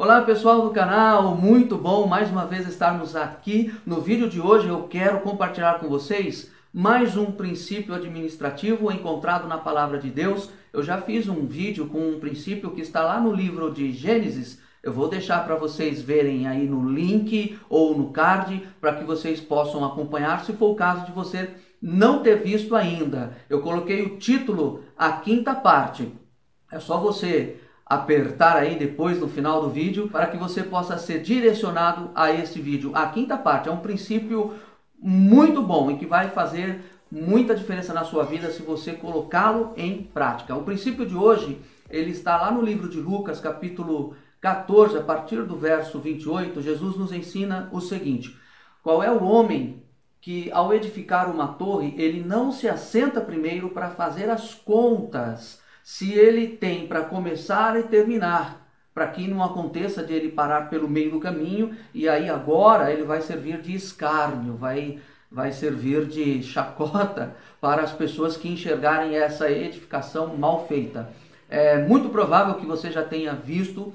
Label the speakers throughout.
Speaker 1: Olá pessoal do canal, muito bom mais uma vez estarmos aqui. No vídeo de hoje eu quero compartilhar com vocês mais um princípio administrativo encontrado na palavra de Deus. Eu já fiz um vídeo com um princípio que está lá no livro de Gênesis. Eu vou deixar para vocês verem aí no link ou no card para que vocês possam acompanhar, se for o caso de você não ter visto ainda. Eu coloquei o título A Quinta Parte. É só você apertar aí depois no final do vídeo para que você possa ser direcionado a esse vídeo. A quinta parte é um princípio muito bom e que vai fazer muita diferença na sua vida se você colocá-lo em prática. O princípio de hoje, ele está lá no livro de Lucas, capítulo 14, a partir do verso 28, Jesus nos ensina o seguinte: Qual é o homem que ao edificar uma torre, ele não se assenta primeiro para fazer as contas se ele tem para começar e terminar, para que não aconteça de ele parar pelo meio do caminho e aí agora ele vai servir de escárnio, vai, vai servir de chacota para as pessoas que enxergarem essa edificação mal feita. É muito provável que você já tenha visto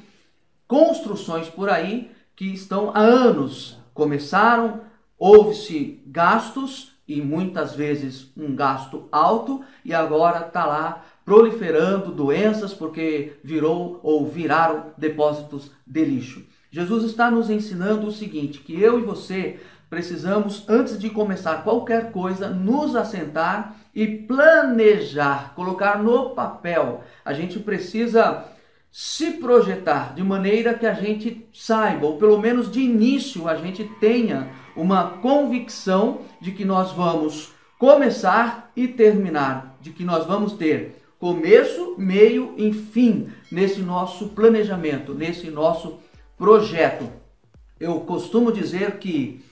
Speaker 1: construções por aí que estão há anos começaram, houve-se gastos e muitas vezes um gasto alto e agora está lá proliferando doenças porque virou ou viraram depósitos de lixo. Jesus está nos ensinando o seguinte, que eu e você precisamos antes de começar qualquer coisa nos assentar e planejar, colocar no papel. A gente precisa se projetar de maneira que a gente saiba, ou pelo menos de início a gente tenha uma convicção de que nós vamos começar e terminar, de que nós vamos ter começo, meio e fim nesse nosso planejamento, nesse nosso projeto. Eu costumo dizer que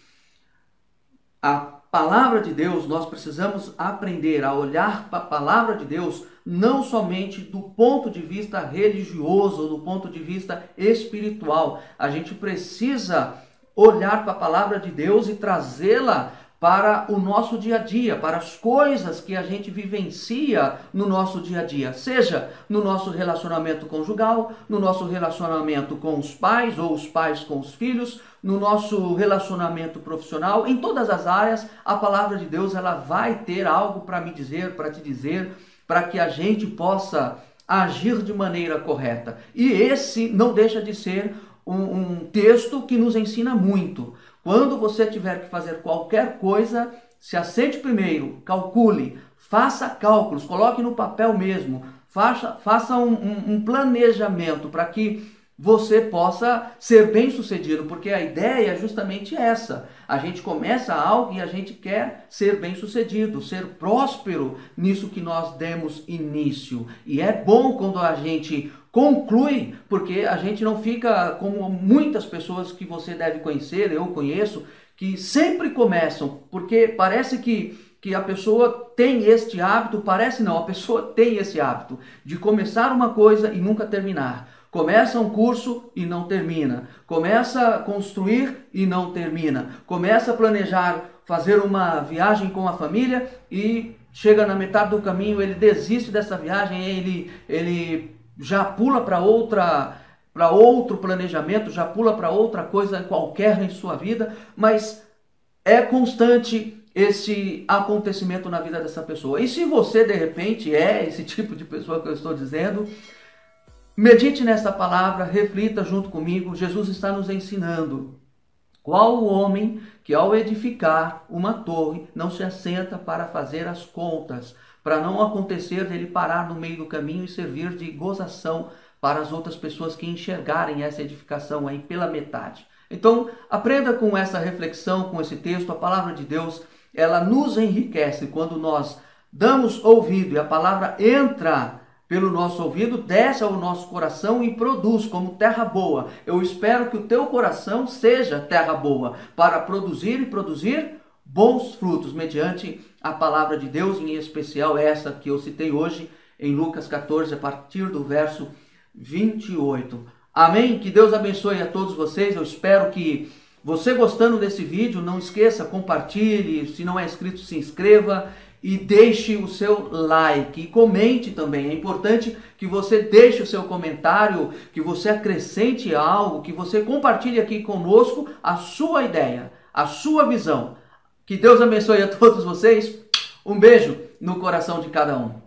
Speaker 1: a palavra de Deus, nós precisamos aprender a olhar para a palavra de Deus não somente do ponto de vista religioso, do ponto de vista espiritual. A gente precisa olhar para a palavra de Deus e trazê-la para o nosso dia a dia, para as coisas que a gente vivencia no nosso dia a dia, seja no nosso relacionamento conjugal, no nosso relacionamento com os pais ou os pais com os filhos, no nosso relacionamento profissional, em todas as áreas, a palavra de Deus ela vai ter algo para me dizer, para te dizer, para que a gente possa agir de maneira correta. E esse não deixa de ser um, um texto que nos ensina muito. Quando você tiver que fazer qualquer coisa, se assente primeiro, calcule, faça cálculos, coloque no papel mesmo, faça, faça um, um, um planejamento para que você possa ser bem sucedido, porque a ideia é justamente essa. A gente começa algo e a gente quer ser bem sucedido, ser próspero nisso que nós demos início. E é bom quando a gente conclui, porque a gente não fica como muitas pessoas que você deve conhecer, eu conheço, que sempre começam, porque parece que, que a pessoa tem este hábito, parece não, a pessoa tem esse hábito de começar uma coisa e nunca terminar. Começa um curso e não termina. Começa a construir e não termina. Começa a planejar fazer uma viagem com a família e chega na metade do caminho, ele desiste dessa viagem, ele, ele já pula para outra para outro planejamento, já pula para outra coisa qualquer em sua vida, mas é constante esse acontecimento na vida dessa pessoa. E se você de repente é esse tipo de pessoa que eu estou dizendo, medite nessa palavra, reflita junto comigo. Jesus está nos ensinando qual o homem que ao edificar uma torre não se assenta para fazer as contas, para não acontecer dele parar no meio do caminho e servir de gozação para as outras pessoas que enxergarem essa edificação aí pela metade. Então, aprenda com essa reflexão, com esse texto, a palavra de Deus, ela nos enriquece quando nós damos ouvido e a palavra entra pelo nosso ouvido, desce ao nosso coração e produz como terra boa. Eu espero que o teu coração seja terra boa para produzir e produzir bons frutos mediante a palavra de Deus, em especial essa que eu citei hoje em Lucas 14, a partir do verso 28. Amém? Que Deus abençoe a todos vocês. Eu espero que você gostando desse vídeo, não esqueça, compartilhe, se não é inscrito, se inscreva e deixe o seu like e comente também. É importante que você deixe o seu comentário, que você acrescente algo, que você compartilhe aqui conosco a sua ideia, a sua visão. Que Deus abençoe a todos vocês. Um beijo no coração de cada um.